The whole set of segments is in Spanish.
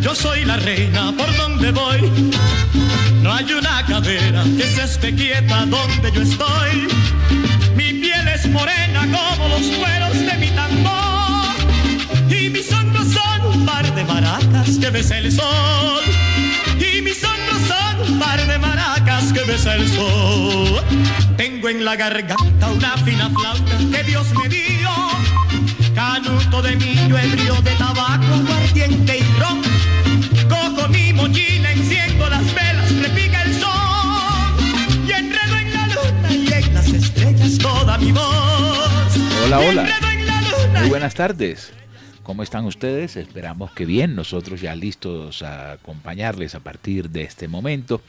Yo soy la reina por donde voy. No hay una cadera que se esté quieta donde yo estoy. Mi piel es morena como los cueros de mi tambor. Y mis hombros son un par de maracas que besa el sol. Y mis hombros son un par de maracas que besa el sol. Tengo en la garganta una fina flauta que Dios me dio canuto de millo, ebrio de tabaco, aguardiente y ron. Mochila, enciendo las velas, repica el sol. Y enredo en la luna y en las estrellas toda mi voz. Hola, hola. Muy buenas tardes. ¿Cómo están ustedes? Esperamos que bien. Nosotros ya listos a acompañarles a partir de este momento.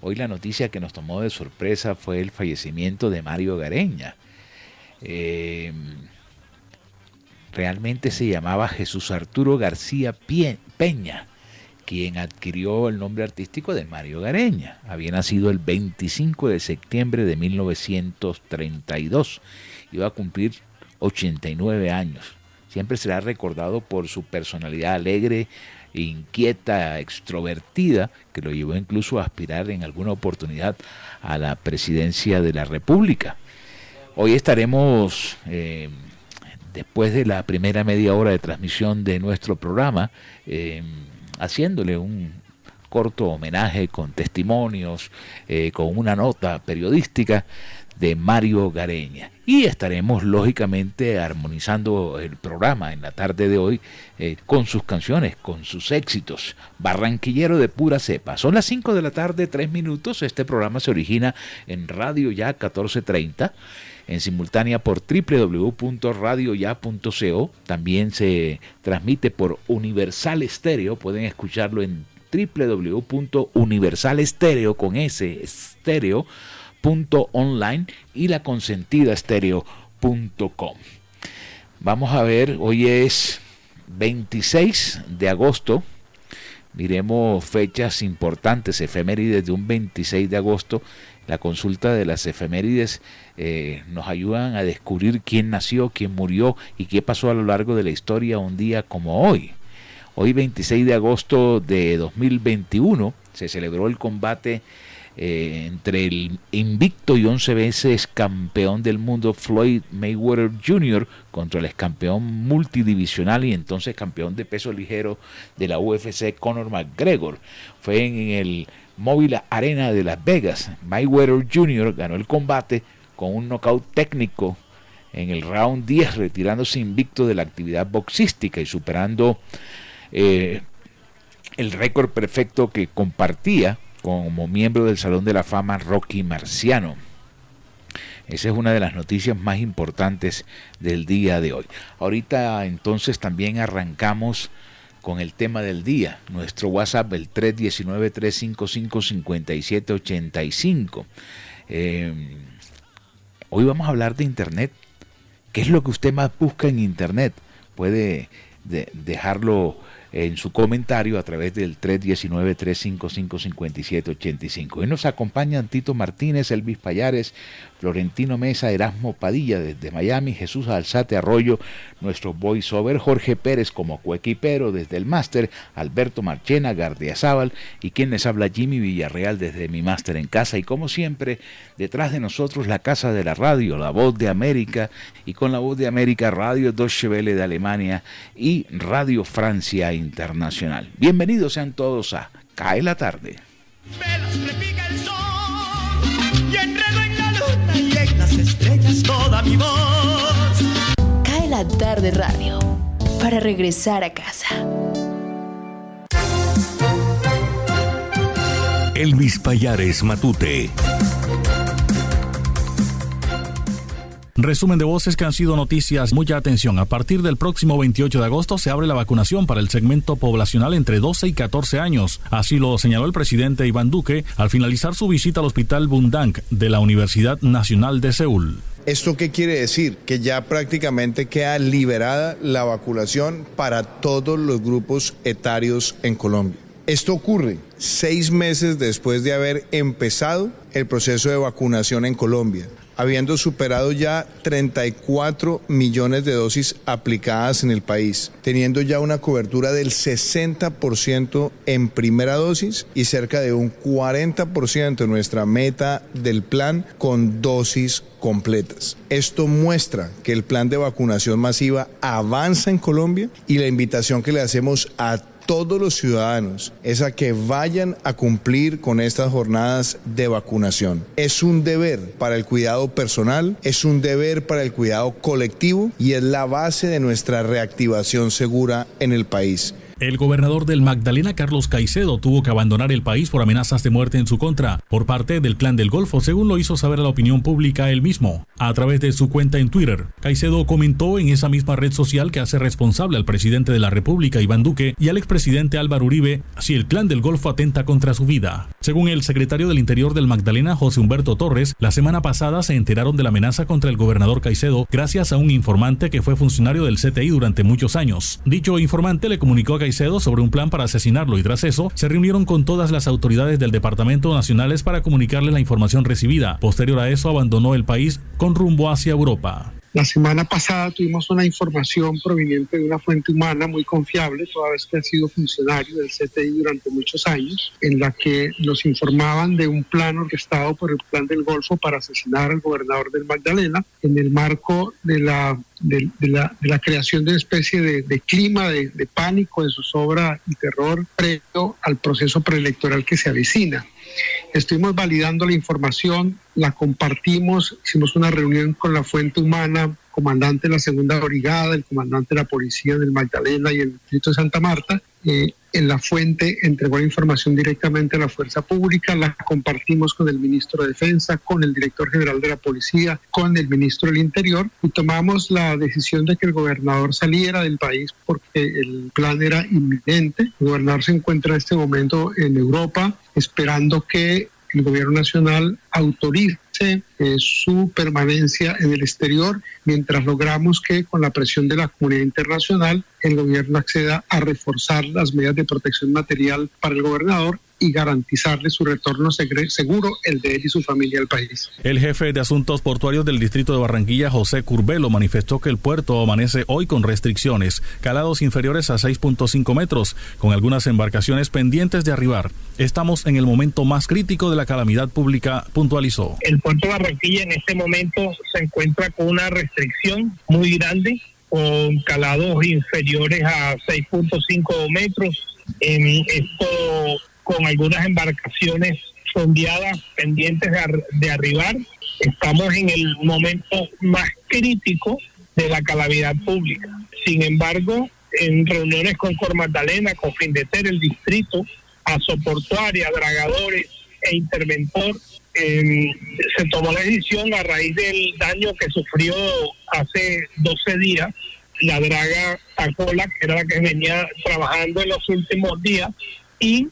Hoy la noticia que nos tomó de sorpresa fue el fallecimiento de Mario Gareña. Eh, realmente se llamaba Jesús Arturo García Peña, quien adquirió el nombre artístico de Mario Gareña. Había nacido el 25 de septiembre de 1932. Iba a cumplir 89 años. Siempre será recordado por su personalidad alegre, inquieta, extrovertida, que lo llevó incluso a aspirar en alguna oportunidad a la presidencia de la República. Hoy estaremos, eh, después de la primera media hora de transmisión de nuestro programa, eh, haciéndole un corto homenaje con testimonios, eh, con una nota periodística de Mario Gareña. Y estaremos lógicamente armonizando el programa en la tarde de hoy eh, con sus canciones, con sus éxitos. Barranquillero de pura cepa. Son las 5 de la tarde, 3 minutos. Este programa se origina en Radio Ya 1430 en simultánea por www.radioya.co. También se transmite por Universal Estéreo. Pueden escucharlo en www.universalestereo con S estéreo.online y la consentida estéreo.com. Vamos a ver, hoy es 26 de agosto. Miremos fechas importantes, efemérides de un 26 de agosto. La consulta de las efemérides eh, nos ayudan a descubrir quién nació, quién murió y qué pasó a lo largo de la historia un día como hoy. Hoy 26 de agosto de 2021 se celebró el combate eh, entre el invicto y 11 veces campeón del mundo Floyd Mayweather Jr. contra el ex campeón multidivisional y entonces campeón de peso ligero de la UFC Conor McGregor. Fue en el Móvil Arena de Las Vegas. Mayweather Jr. ganó el combate con un knockout técnico en el round 10, retirándose invicto de la actividad boxística y superando eh, el récord perfecto que compartía como miembro del Salón de la Fama Rocky Marciano. Esa es una de las noticias más importantes del día de hoy. Ahorita entonces también arrancamos con el tema del día. Nuestro WhatsApp, el 319-355-5785. Eh, hoy vamos a hablar de Internet. ¿Qué es lo que usted más busca en Internet? puede dejarlo en su comentario a través del 319-355-5785. Y nos acompañan Tito Martínez, Elvis Payares, Florentino Mesa, Erasmo Padilla desde Miami, Jesús Alzate Arroyo, nuestro voiceover Jorge Pérez como coequipero desde el máster, Alberto Marchena, Gardiazabal y quien les habla Jimmy Villarreal desde mi máster en casa y como siempre detrás de nosotros la casa de la radio, la voz de América y con la voz de América Radio Deutsche Welle de Alemania y Radio Francia Internacional. Bienvenidos sean todos a Cae la tarde. estrellas tarde radio para regresar a casa. Elvis Payares Matute. Resumen de voces que han sido noticias. Mucha atención. A partir del próximo 28 de agosto se abre la vacunación para el segmento poblacional entre 12 y 14 años. Así lo señaló el presidente Iván Duque al finalizar su visita al Hospital Bundang de la Universidad Nacional de Seúl. ¿Esto qué quiere decir? Que ya prácticamente queda liberada la vacunación para todos los grupos etarios en Colombia. Esto ocurre seis meses después de haber empezado el proceso de vacunación en Colombia habiendo superado ya 34 millones de dosis aplicadas en el país, teniendo ya una cobertura del 60% en primera dosis y cerca de un 40% en nuestra meta del plan con dosis completas. Esto muestra que el plan de vacunación masiva avanza en Colombia y la invitación que le hacemos a todos los ciudadanos es a que vayan a cumplir con estas jornadas de vacunación. Es un deber para el cuidado personal, es un deber para el cuidado colectivo y es la base de nuestra reactivación segura en el país. El gobernador del Magdalena, Carlos Caicedo, tuvo que abandonar el país por amenazas de muerte en su contra por parte del Clan del Golfo, según lo hizo saber a la opinión pública él mismo. A través de su cuenta en Twitter, Caicedo comentó en esa misma red social que hace responsable al presidente de la República, Iván Duque, y al expresidente Álvaro Uribe si el Clan del Golfo atenta contra su vida. Según el secretario del Interior del Magdalena, José Humberto Torres, la semana pasada se enteraron de la amenaza contra el gobernador Caicedo gracias a un informante que fue funcionario del CTI durante muchos años. Dicho informante le comunicó a Caicedo sobre un plan para asesinarlo y tras eso se reunieron con todas las autoridades del Departamento Nacionales para comunicarle la información recibida. Posterior a eso abandonó el país con rumbo hacia Europa. La semana pasada tuvimos una información proveniente de una fuente humana muy confiable, toda vez que ha sido funcionario del CTI durante muchos años, en la que nos informaban de un plan orquestado por el Plan del Golfo para asesinar al gobernador del Magdalena en el marco de la, de, la, creación de una especie de, de clima de, pánico, de zozobra y terror previo al proceso preelectoral que se avecina. Estuvimos validando la información, la compartimos, hicimos una reunión con la fuente humana, comandante de la segunda brigada, el comandante de la policía del Magdalena y el distrito de Santa Marta. Eh, en la fuente entregó la información directamente a la fuerza pública, la compartimos con el ministro de Defensa, con el director general de la policía, con el ministro del Interior y tomamos la decisión de que el gobernador saliera del país porque el plan era inminente. El gobernador se encuentra en este momento en Europa esperando que el gobierno nacional autorice eh, su permanencia en el exterior mientras logramos que con la presión de la comunidad internacional el gobierno acceda a reforzar las medidas de protección material para el gobernador y garantizarle su retorno seguro, el de él y su familia al país. El jefe de asuntos portuarios del distrito de Barranquilla, José Curbelo, manifestó que el puerto amanece hoy con restricciones, calados inferiores a 6.5 metros, con algunas embarcaciones pendientes de arribar. Estamos en el momento más crítico de la calamidad pública, puntualizó. El puerto de Barranquilla en este momento se encuentra con una restricción muy grande con calados inferiores a 6.5 metros. En esto con algunas embarcaciones sondeadas pendientes de, de, arribar. Estamos en el momento más crítico de la calamidad pública. Sin embargo, en reuniones con Cor Magdalena, con Findeter, el distrito, Asoportuaria, Dragadores e Interventor, eh, se tomó la decisión a raíz del daño que sufrió hace 12 días la draga Tacola, que era la que venía trabajando en los últimos días, y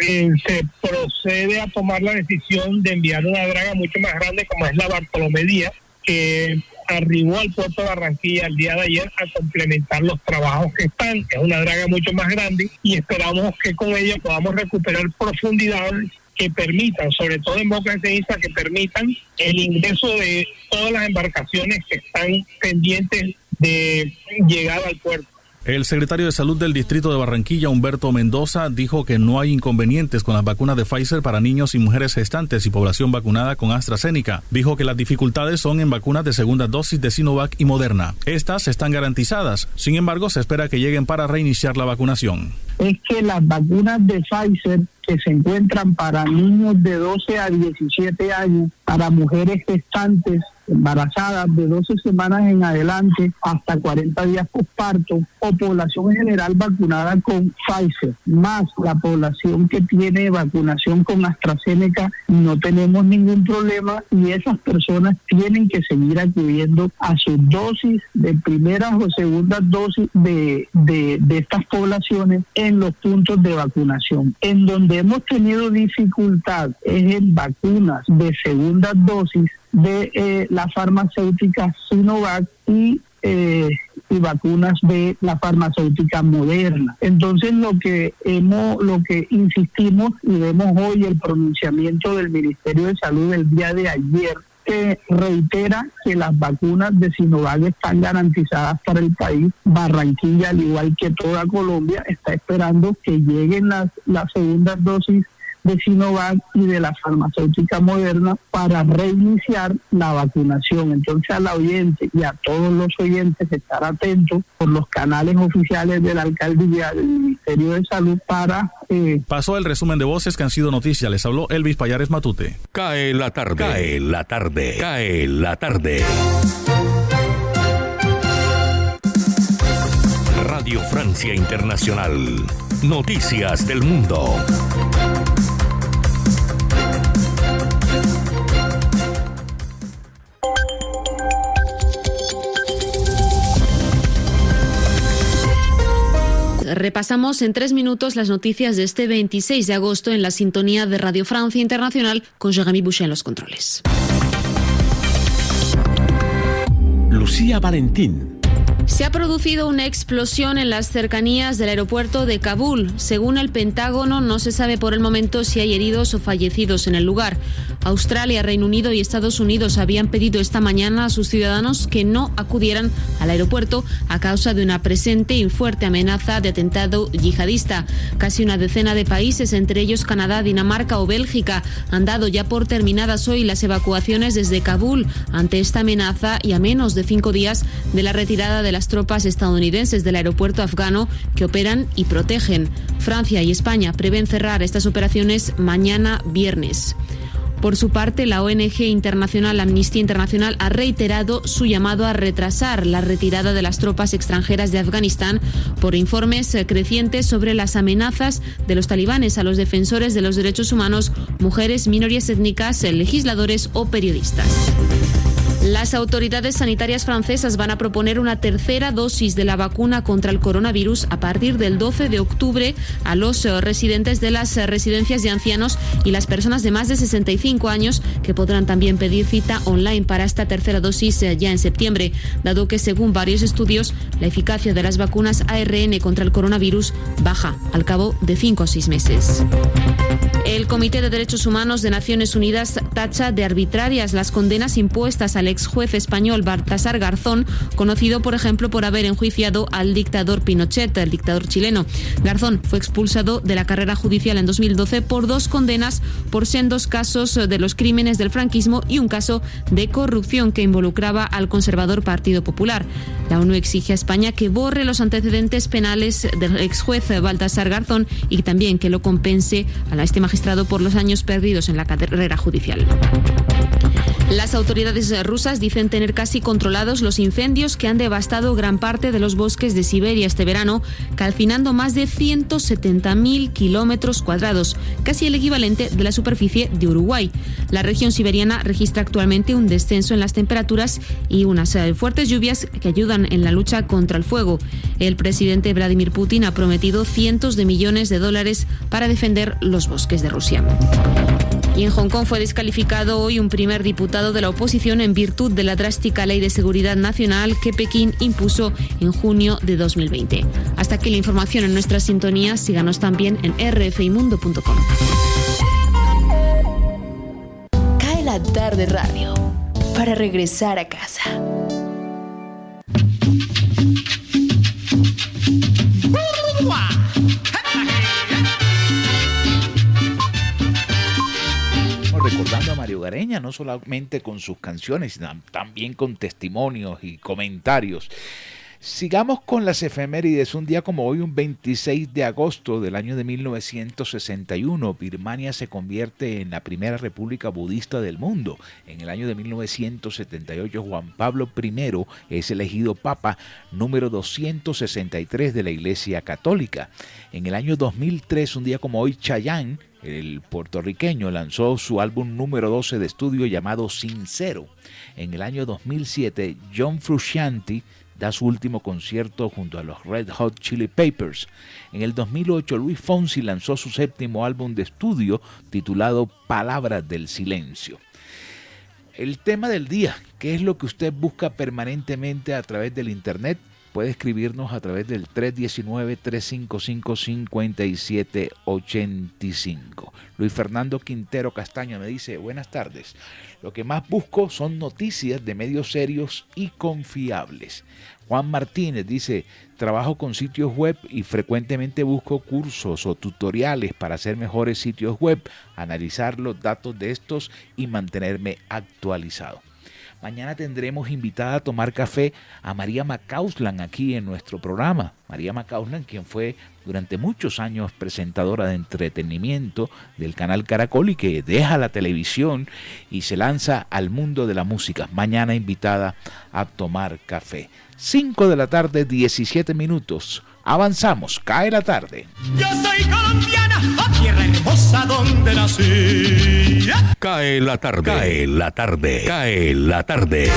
eh, se procede a tomar la decisión de enviar una draga mucho más grande como es la Bartolomé Díaz, que arribó al puerto de Barranquilla el día de ayer a complementar los trabajos que están. Es una draga mucho más grande y esperamos que con ella podamos recuperar profundidades que permitan, sobre todo en Boca de Ceniza, que permitan el ingreso de todas las embarcaciones que están pendientes de llegar al puerto. El secretario de Salud del Distrito de Barranquilla, Humberto Mendoza, dijo que no hay inconvenientes con las vacunas de Pfizer para niños y mujeres gestantes y población vacunada con AstraZeneca. Dijo que las dificultades son en vacunas de segunda dosis de Sinovac y Moderna. Estas están garantizadas. Sin embargo, se espera que lleguen para reiniciar la vacunación. Es que las vacunas de Pfizer que se encuentran para niños de 12 a 17 años, para mujeres gestantes embarazadas de 12 semanas en adelante hasta 40 días postparto o población en general vacunada con Pfizer, más la población que tiene vacunación con AstraZeneca, no tenemos ningún problema y esas personas tienen que seguir acudiendo a sus dosis de primeras o segundas dosis de, de, de estas poblaciones en los puntos de vacunación. En donde hemos tenido dificultad es en vacunas de segunda dosis de eh, la farmacéutica Sinovac y eh, y vacunas de la farmacéutica moderna. Entonces lo que hemos, lo que insistimos y vemos hoy el pronunciamiento del Ministerio de Salud el día de ayer que reitera que las vacunas de Sinovac están garantizadas para el país. Barranquilla, al igual que toda Colombia, está esperando que lleguen las, las segundas dosis de Sinovac y de la farmacéutica moderna para reiniciar la vacunación. Entonces al oyente y a todos los oyentes estar atentos por los canales oficiales de la alcaldía del Ministerio de Salud para... Eh, Pasó el resumen de voces que han sido noticias. Les habló Elvis Payares Matute. Cae la tarde. Cae la tarde. Cae la tarde. Radio Francia Internacional. Noticias del Mundo. Repasamos en tres minutos las noticias de este 26 de agosto en la sintonía de Radio Francia Internacional con Jeremy Boucher en los controles. Lucía Valentín. Se ha producido una explosión en las cercanías del aeropuerto de Kabul. Según el Pentágono, no se sabe por el momento si hay heridos o fallecidos en el lugar. Australia, Reino Unido y Estados Unidos habían pedido esta mañana a sus ciudadanos que no acudieran al aeropuerto a causa de una presente y fuerte amenaza de atentado yihadista. Casi una decena de países, entre ellos Canadá, Dinamarca o Bélgica, han dado ya por terminadas hoy las evacuaciones desde Kabul ante esta amenaza y a menos de cinco días de la retirada de la las tropas estadounidenses del aeropuerto afgano que operan y protegen. Francia y España prevén cerrar estas operaciones mañana viernes. Por su parte, la ONG internacional Amnistía Internacional ha reiterado su llamado a retrasar la retirada de las tropas extranjeras de Afganistán por informes crecientes sobre las amenazas de los talibanes a los defensores de los derechos humanos, mujeres, minorías étnicas, legisladores o periodistas. Las autoridades sanitarias francesas van a proponer una tercera dosis de la vacuna contra el coronavirus a partir del 12 de octubre a los eh, residentes de las eh, residencias de ancianos y las personas de más de 65 años que podrán también pedir cita online para esta tercera dosis eh, ya en septiembre, dado que según varios estudios la eficacia de las vacunas ARN contra el coronavirus baja al cabo de 5 o 6 meses. El Comité de Derechos Humanos de Naciones Unidas tacha de arbitrarias las condenas impuestas ex juez español Baltasar Garzón, conocido por ejemplo por haber enjuiciado al dictador Pinochet, el dictador chileno. Garzón fue expulsado de la carrera judicial en 2012 por dos condenas por sendos casos de los crímenes del franquismo y un caso de corrupción que involucraba al conservador Partido Popular. La ONU exige a España que borre los antecedentes penales del ex juez Baltasar Garzón y también que lo compense a este magistrado por los años perdidos en la carrera judicial. Las autoridades rusas dicen tener casi controlados los incendios que han devastado gran parte de los bosques de Siberia este verano, calcinando más de 170.000 kilómetros cuadrados, casi el equivalente de la superficie de Uruguay. La región siberiana registra actualmente un descenso en las temperaturas y unas eh, fuertes lluvias que ayudan en la lucha contra el fuego. El presidente Vladimir Putin ha prometido cientos de millones de dólares para defender los bosques de Rusia. Y en Hong Kong fue descalificado hoy un primer diputado de la oposición en virtud de la drástica ley de seguridad nacional que Pekín impuso en junio de 2020. Hasta aquí la información en nuestra sintonía. Síganos también en rfimundo.com. Cae la tarde radio para regresar a casa. No solamente con sus canciones, sino también con testimonios y comentarios. Sigamos con las efemérides. Un día como hoy, un 26 de agosto del año de 1961, Birmania se convierte en la primera república budista del mundo. En el año de 1978, Juan Pablo I es elegido papa número 263 de la Iglesia Católica. En el año 2003, un día como hoy, Chayanne el puertorriqueño lanzó su álbum número 12 de estudio llamado Sincero. En el año 2007, John Frusciante da su último concierto junto a los Red Hot Chili Peppers. En el 2008, Luis Fonsi lanzó su séptimo álbum de estudio titulado Palabras del Silencio. El tema del día, ¿qué es lo que usted busca permanentemente a través del Internet? Puede escribirnos a través del 319-355-5785. Luis Fernando Quintero Castaño me dice, buenas tardes. Lo que más busco son noticias de medios serios y confiables. Juan Martínez dice, trabajo con sitios web y frecuentemente busco cursos o tutoriales para hacer mejores sitios web, analizar los datos de estos y mantenerme actualizado. Mañana tendremos invitada a tomar café a María Macauslan aquí en nuestro programa. María Macauslan, quien fue durante muchos años presentadora de entretenimiento del canal Caracol y que deja la televisión y se lanza al mundo de la música. Mañana invitada a tomar café. 5 de la tarde, 17 minutos. Avanzamos, cae la tarde. Yo soy colombiana, tierra hermosa donde nací. Cae la tarde, cae la tarde, cae la tarde.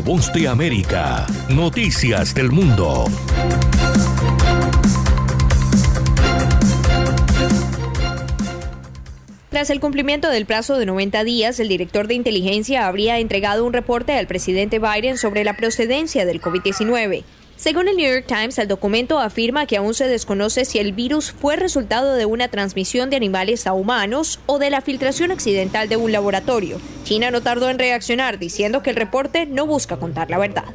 Voz de América, noticias del mundo. Tras el cumplimiento del plazo de 90 días, el director de inteligencia habría entregado un reporte al presidente Biden sobre la procedencia del COVID-19. Según el New York Times, el documento afirma que aún se desconoce si el virus fue resultado de una transmisión de animales a humanos o de la filtración accidental de un laboratorio. China no tardó en reaccionar diciendo que el reporte no busca contar la verdad.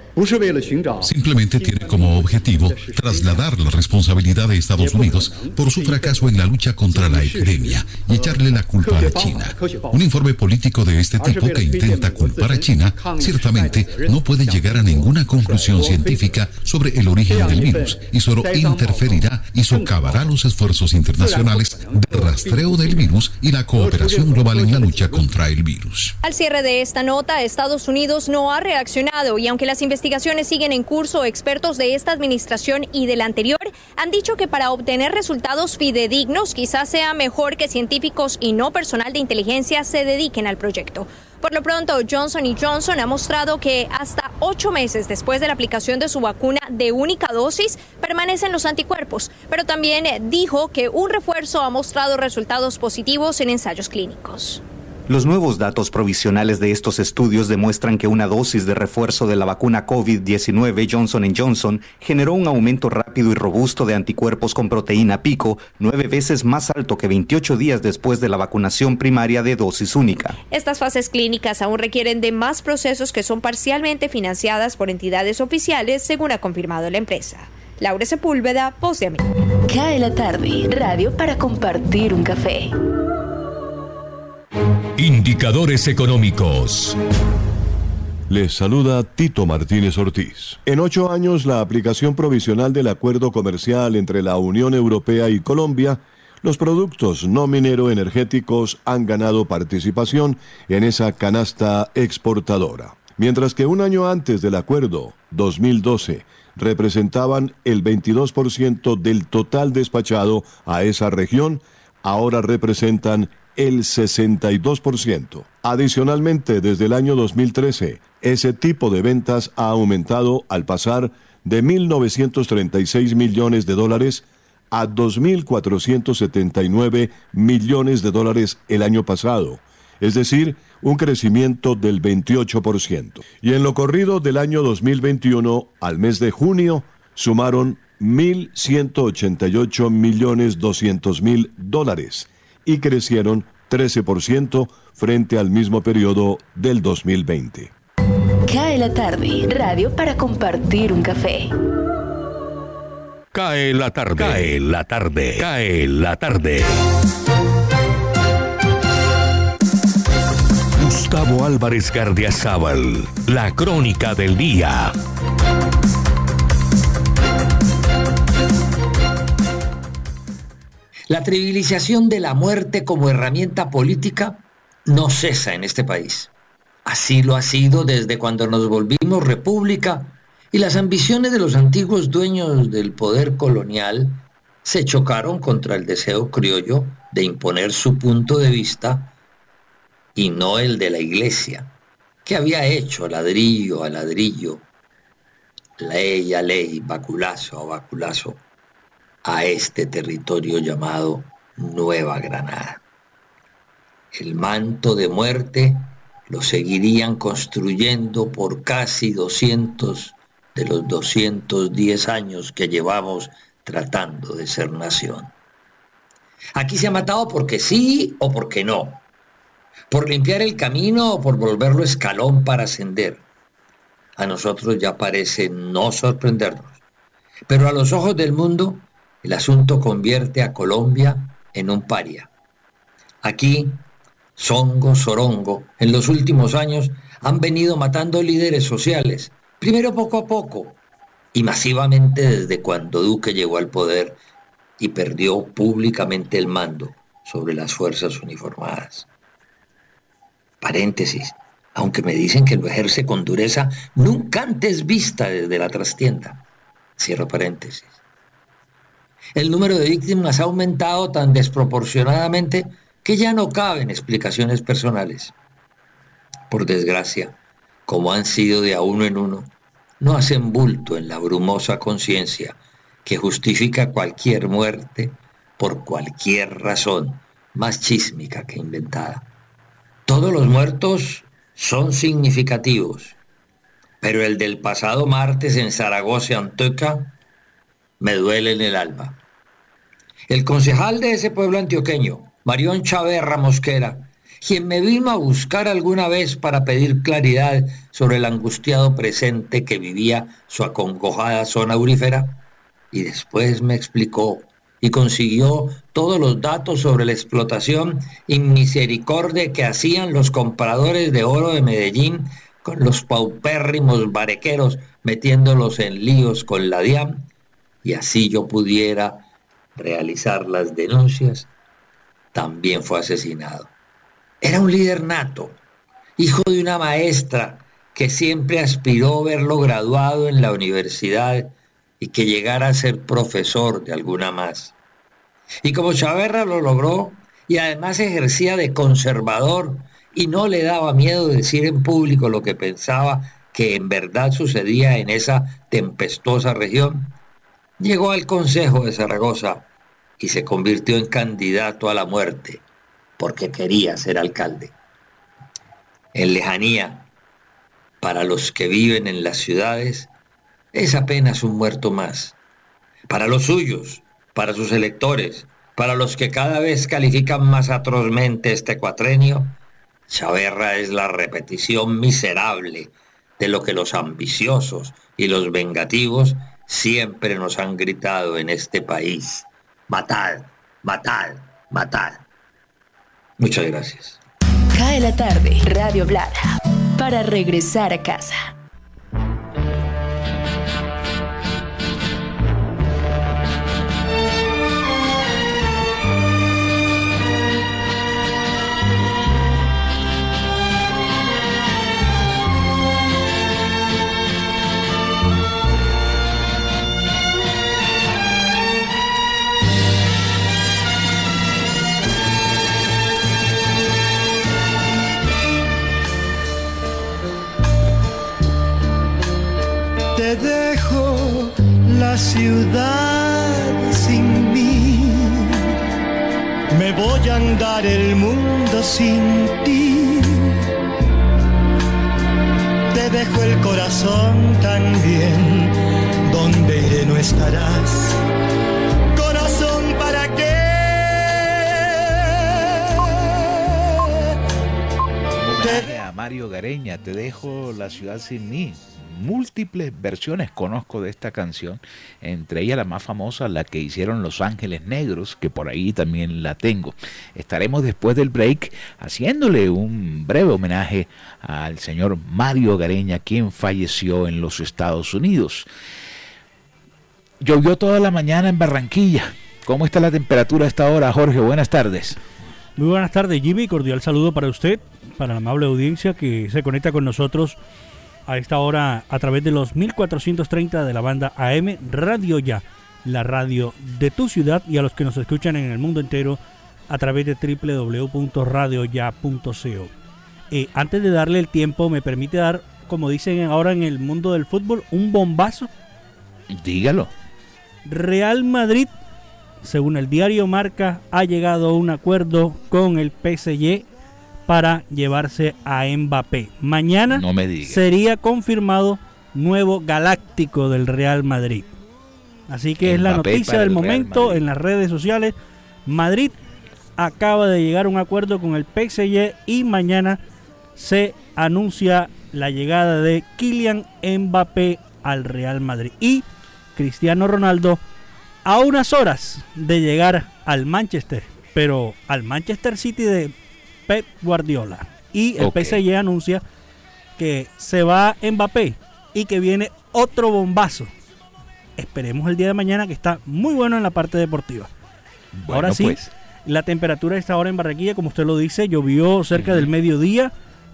Simplemente tiene como objetivo trasladar la responsabilidad de Estados Unidos por su fracaso en la lucha contra la epidemia y echarle la culpa a China. Un informe político de este tipo que intenta culpar a China ciertamente no puede llegar a ninguna conclusión científica sobre el origen del virus y solo interferirá y socavará los esfuerzos internacionales de rastreo del virus y la cooperación global en la lucha contra el virus. Al cierre de esta nota, Estados Unidos no ha reaccionado y aunque las investigaciones siguen en curso, expertos de esta administración y de la anterior han dicho que para obtener resultados fidedignos quizás sea mejor que científicos y no personal de inteligencia se dediquen al proyecto. Por lo pronto, Johnson Johnson ha mostrado que hasta ocho meses después de la aplicación de su vacuna de única dosis permanecen los anticuerpos, pero también dijo que un refuerzo ha mostrado resultados positivos en ensayos clínicos. Los nuevos datos provisionales de estos estudios demuestran que una dosis de refuerzo de la vacuna COVID-19 Johnson Johnson generó un aumento rápido y robusto de anticuerpos con proteína pico, nueve veces más alto que 28 días después de la vacunación primaria de dosis única. Estas fases clínicas aún requieren de más procesos que son parcialmente financiadas por entidades oficiales, según ha confirmado la empresa. Laura Sepúlveda, Voz de América. Cae la tarde, radio para compartir un café. Indicadores económicos. Les saluda Tito Martínez Ortiz. En ocho años, la aplicación provisional del acuerdo comercial entre la Unión Europea y Colombia, los productos no minero energéticos han ganado participación en esa canasta exportadora. Mientras que un año antes del acuerdo, 2012, representaban el 22% del total despachado a esa región, ahora representan el 62%. Adicionalmente, desde el año 2013, ese tipo de ventas ha aumentado al pasar de 1.936 millones de dólares a 2.479 millones de dólares el año pasado, es decir, un crecimiento del 28%. Y en lo corrido del año 2021 al mes de junio sumaron 1.188 millones 200 mil dólares y crecieron 13% frente al mismo periodo del 2020. Cae la tarde, radio para compartir un café. Cae la tarde, cae la tarde, cae la tarde. Gustavo Álvarez Gardiazabal, la crónica del día. La trivialización de la muerte como herramienta política no cesa en este país. Así lo ha sido desde cuando nos volvimos república y las ambiciones de los antiguos dueños del poder colonial se chocaron contra el deseo criollo de imponer su punto de vista y no el de la iglesia, que había hecho ladrillo a ladrillo, ley a ley, baculazo a baculazo, a este territorio llamado Nueva Granada. El manto de muerte lo seguirían construyendo por casi 200 de los 210 años que llevamos tratando de ser nación. Aquí se ha matado porque sí o porque no, por limpiar el camino o por volverlo escalón para ascender. A nosotros ya parece no sorprendernos, pero a los ojos del mundo el asunto convierte a Colombia en un paria. Aquí, Songo, Sorongo, en los últimos años han venido matando líderes sociales, Primero poco a poco y masivamente desde cuando Duque llegó al poder y perdió públicamente el mando sobre las fuerzas uniformadas. Paréntesis, aunque me dicen que lo ejerce con dureza nunca antes vista desde la trastienda. Cierro paréntesis. El número de víctimas ha aumentado tan desproporcionadamente que ya no caben explicaciones personales. Por desgracia, como han sido de a uno en uno, no hacen bulto en la brumosa conciencia que justifica cualquier muerte por cualquier razón, más chísmica que inventada. Todos los muertos son significativos, pero el del pasado martes en Zaragoza, Anteca, me duele en el alma. El concejal de ese pueblo antioqueño, Marión Chaverra Mosquera, quien me vino a buscar alguna vez para pedir claridad sobre el angustiado presente que vivía su acongojada zona aurífera, y después me explicó y consiguió todos los datos sobre la explotación y misericordia que hacían los compradores de oro de Medellín con los paupérrimos barequeros metiéndolos en líos con la DIAM, y así yo pudiera realizar las denuncias, también fue asesinado. Era un líder nato, hijo de una maestra que siempre aspiró verlo graduado en la universidad y que llegara a ser profesor de alguna más. Y como Chaverra lo logró y además ejercía de conservador y no le daba miedo decir en público lo que pensaba que en verdad sucedía en esa tempestuosa región, llegó al Consejo de Zaragoza y se convirtió en candidato a la muerte porque quería ser alcalde. En lejanía, para los que viven en las ciudades, es apenas un muerto más. Para los suyos, para sus electores, para los que cada vez califican más atrozmente este cuatrenio, Chaverra es la repetición miserable de lo que los ambiciosos y los vengativos siempre nos han gritado en este país. Matad, matad, matad. Muchas gracias. Cae la tarde, Radio Blada, para regresar a casa. Mario Gareña, te dejo la ciudad sin mí múltiples versiones conozco de esta canción, entre ellas la más famosa, la que hicieron Los Ángeles Negros, que por ahí también la tengo. Estaremos después del break haciéndole un breve homenaje al señor Mario Gareña, quien falleció en los Estados Unidos. Llovió toda la mañana en Barranquilla. ¿Cómo está la temperatura a esta hora, Jorge? Buenas tardes. Muy buenas tardes, Jimmy. Cordial saludo para usted, para la amable audiencia que se conecta con nosotros a esta hora a través de los 1430 de la banda AM Radio Ya, la radio de tu ciudad y a los que nos escuchan en el mundo entero a través de www.radioya.co. Eh, antes de darle el tiempo, me permite dar, como dicen ahora en el mundo del fútbol, un bombazo. Dígalo. Real Madrid, según el diario Marca, ha llegado a un acuerdo con el PSG para llevarse a Mbappé. Mañana sería confirmado nuevo galáctico del Real Madrid. Así que es la noticia del momento en las redes sociales. Madrid acaba de llegar a un acuerdo con el PSG y mañana se anuncia la llegada de Kylian Mbappé al Real Madrid. Y Cristiano Ronaldo a unas horas de llegar al Manchester, pero al Manchester City de Pep Guardiola. Y el PSG anuncia que se va Mbappé y que viene otro bombazo. Esperemos el día de mañana que está muy bueno en la parte deportiva. Ahora sí, pues. la temperatura está ahora en Barranquilla, como usted lo dice, llovió cerca del mediodía,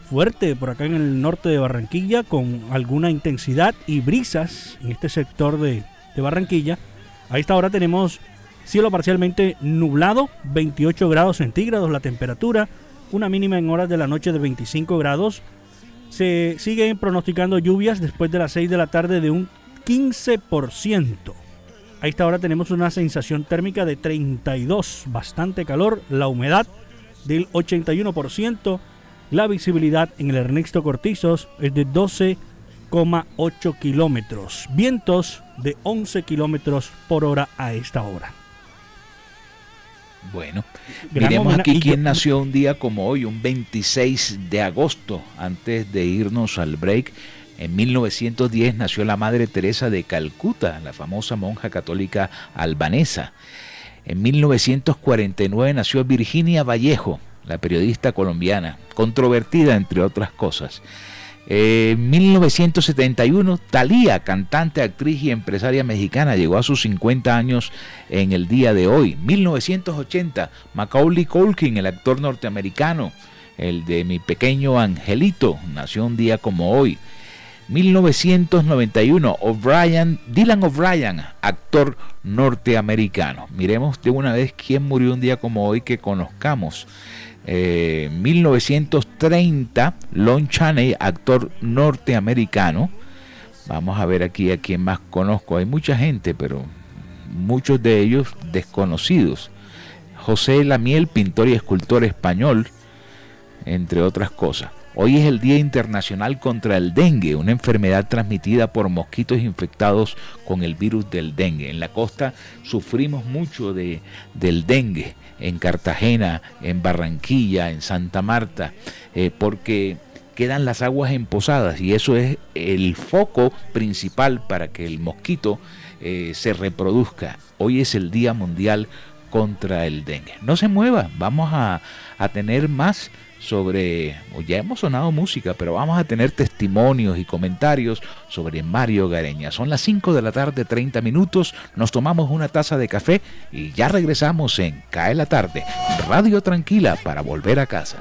fuerte por acá en el norte de Barranquilla, con alguna intensidad y brisas en este sector de, de Barranquilla. A esta hora tenemos cielo parcialmente nublado, 28 grados centígrados la temperatura, una mínima en horas de la noche de 25 grados. Se siguen pronosticando lluvias después de las 6 de la tarde de un 15%. A esta hora tenemos una sensación térmica de 32, bastante calor, la humedad del 81%, la visibilidad en el Ernesto Cortizos es de 12,8 kilómetros, vientos de 11 kilómetros por hora a esta hora. Bueno, miremos aquí quién nació un día como hoy, un 26 de agosto, antes de irnos al break. En 1910 nació la Madre Teresa de Calcuta, la famosa monja católica albanesa. En 1949 nació Virginia Vallejo, la periodista colombiana, controvertida entre otras cosas. En 1971, Thalía, cantante, actriz y empresaria mexicana, llegó a sus 50 años en el día de hoy. 1980, Macaulay Culkin, el actor norteamericano, el de Mi Pequeño Angelito, nació un día como hoy. 1991, O'Brien, Dylan O'Brien, actor norteamericano. Miremos de una vez quién murió un día como hoy que conozcamos. 1930, eh, Lon Chaney, actor norteamericano. Vamos a ver aquí a quién más conozco. Hay mucha gente, pero muchos de ellos desconocidos. José Lamiel, pintor y escultor español, entre otras cosas. Hoy es el Día Internacional contra el Dengue, una enfermedad transmitida por mosquitos infectados con el virus del dengue. En la costa sufrimos mucho de, del dengue en Cartagena, en Barranquilla, en Santa Marta, eh, porque quedan las aguas emposadas y eso es el foco principal para que el mosquito eh, se reproduzca. Hoy es el Día Mundial contra el dengue. No se mueva, vamos a, a tener más sobre, ya hemos sonado música, pero vamos a tener testimonios y comentarios sobre Mario Gareña. Son las 5 de la tarde, 30 minutos, nos tomamos una taza de café y ya regresamos en Cae la tarde, Radio Tranquila para volver a casa.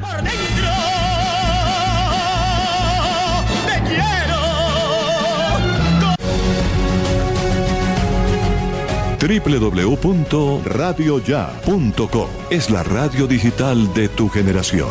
www.radioya.com es la radio digital de tu generación.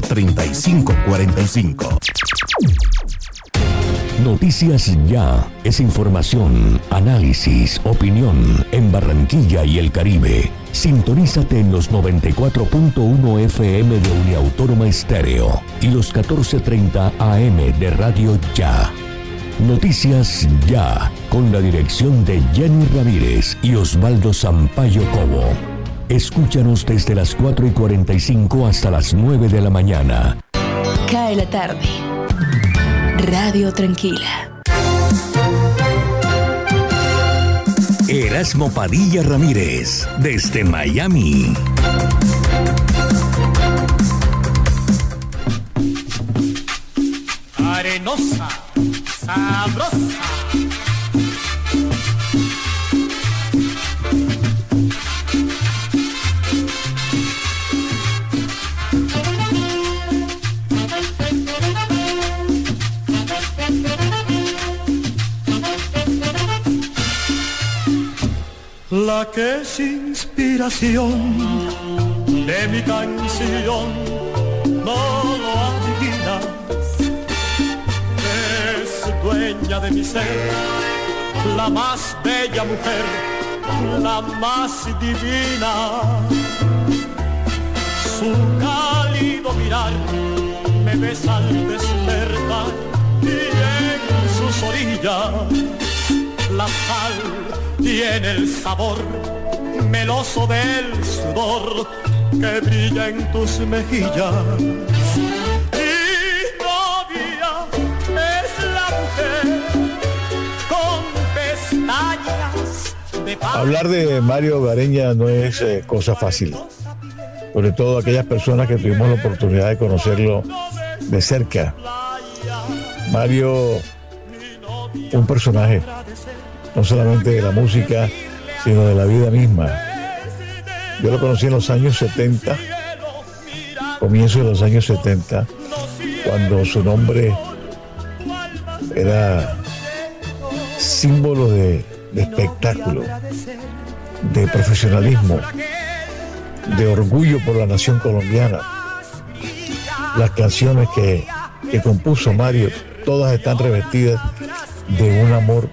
3545. Noticias Ya es información, análisis, opinión en Barranquilla y el Caribe. Sintonízate en los 94.1 FM de Uniautónoma Estéreo y los 14.30 AM de Radio Ya. Noticias Ya, con la dirección de Jenny Ramírez y Osvaldo Sampaio Cobo. Escúchanos desde las 4 y 45 hasta las 9 de la mañana. Cae la tarde. Radio Tranquila. Erasmo Padilla Ramírez, desde Miami. Arenosa, sabrosa. La que es inspiración de mi canción, no lo adivinas. Es dueña de mi ser, la más bella mujer, la más divina. Su cálido mirar me besa al despertar y en sus orillas la sal tiene el sabor meloso del sudor que brilla en tus mejillas. Y novia es la mujer con pestañas de Hablar de Mario Gareña no es eh, cosa fácil, sobre todo aquellas personas que tuvimos la oportunidad de conocerlo de cerca. Mario, un personaje no solamente de la música, sino de la vida misma. Yo lo conocí en los años 70, comienzo de los años 70, cuando su nombre era símbolo de, espectáculo, de profesionalismo, de orgullo por la nación colombiana. Las canciones que, que compuso Mario, todas están revestidas de un amor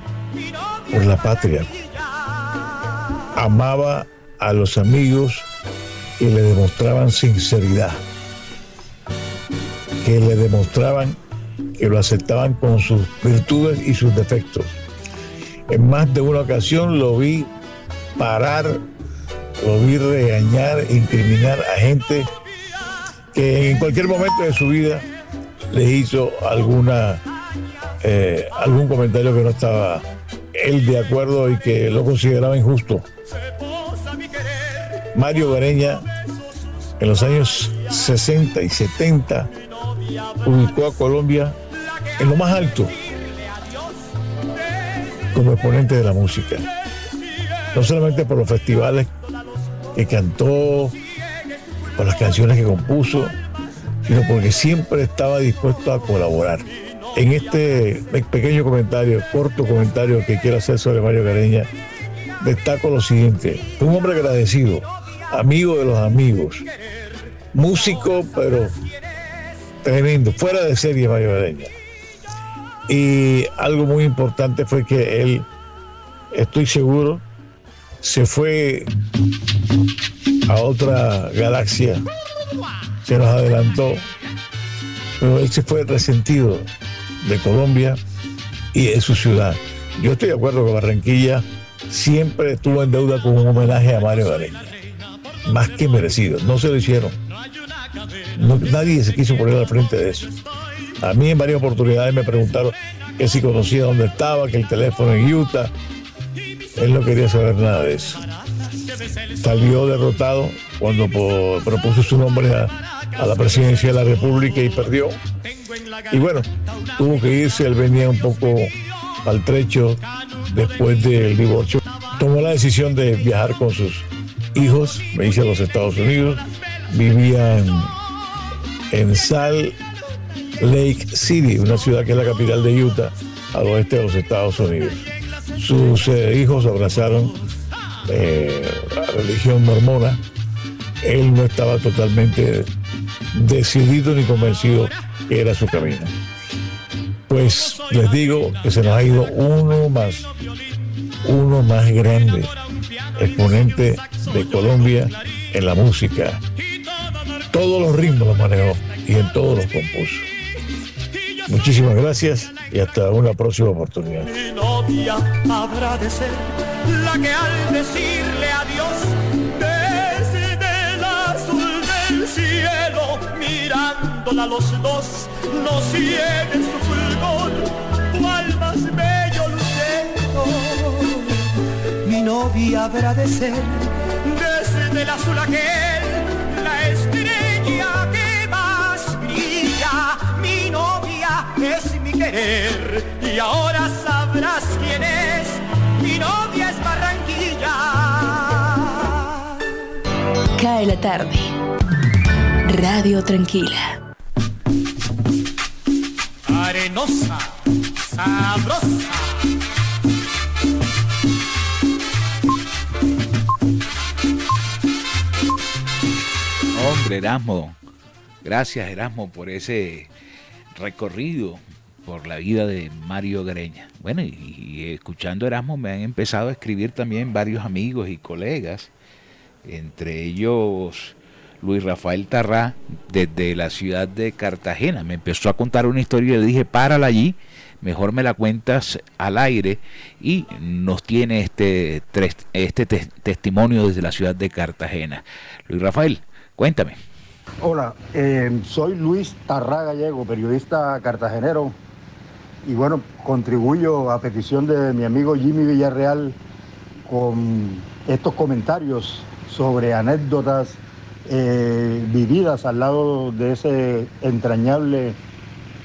por la patria. Amaba a los amigos que le demostraban sinceridad, que le demostraban que lo aceptaban con sus virtudes y sus defectos. En más de una ocasión lo vi parar, lo vi regañar, incriminar a gente que en cualquier momento de su vida le hizo alguna eh, algún comentario que no estaba él de acuerdo y que lo consideraba injusto. Mario Gareña en los años 60 y 70 ubicó a Colombia en lo más alto como exponente de la música. No solamente por los festivales que cantó, por las canciones que compuso, sino porque siempre estaba dispuesto a colaborar. En este pequeño comentario, corto comentario que quiero hacer sobre Mario Gareña, destaco lo siguiente. Un hombre agradecido, amigo de los amigos, músico, pero tremendo, fuera de serie Mario Gareña. Y algo muy importante fue que él, estoy seguro, se fue a otra galaxia, se nos adelantó, pero él se fue resentido de Colombia y de su ciudad. Yo estoy de acuerdo que Barranquilla siempre estuvo en deuda con un homenaje a Mario Gareña, más que merecido, no se lo hicieron. nadie se quiso poner al frente de eso. A mí en varias oportunidades me preguntaron que si conocía dónde estaba, que el teléfono en Utah. Él no quería saber nada de eso. Salió derrotado cuando propuso su nombre a la presidencia de la República y perdió. Y bueno, tuvo que irse, él venía un poco al trecho después del divorcio. Tomó la decisión de viajar con sus hijos, me dice a los Estados Unidos, vivía en, en Sal Lake City, una ciudad que es la capital de Utah, al oeste de los Estados Unidos. Sus eh, hijos abrazaron eh, la religión mormona. Él no estaba totalmente decidido ni convencido era su camino. Pues les digo que se nos ha ido uno más, uno más grande, exponente de Colombia en la música. Todos los ritmos los manejó y en todos los compuso. Muchísimas gracias y hasta una próxima oportunidad. Mirándola los dos, no ciegue su fulgor, cual más bello lucero. Mi novia habrá de ser desde el azul aquel, la estrella que más brilla, mi novia es mi querer y ahora sabrás quién es. Mi novia es Barranquilla. Cae la tarde. Radio Tranquila. Arenosa, sabrosa. Hombre, Erasmo. Gracias, Erasmo, por ese recorrido por la vida de Mario Greña. Bueno, y, escuchando Erasmo me han empezado a escribir también varios amigos y colegas, entre ellos Luis Rafael Tarrá, desde la ciudad de Cartagena. Me empezó a contar una historia y le dije, párala allí, mejor me la cuentas al aire y nos tiene este, este testimonio desde la ciudad de Cartagena. Luis Rafael, cuéntame. Hola, eh, soy Luis Tarrá Gallego, periodista cartagenero, y bueno, contribuyo a petición de mi amigo Jimmy Villarreal con estos comentarios sobre anécdotas eh, vividas al lado de ese entrañable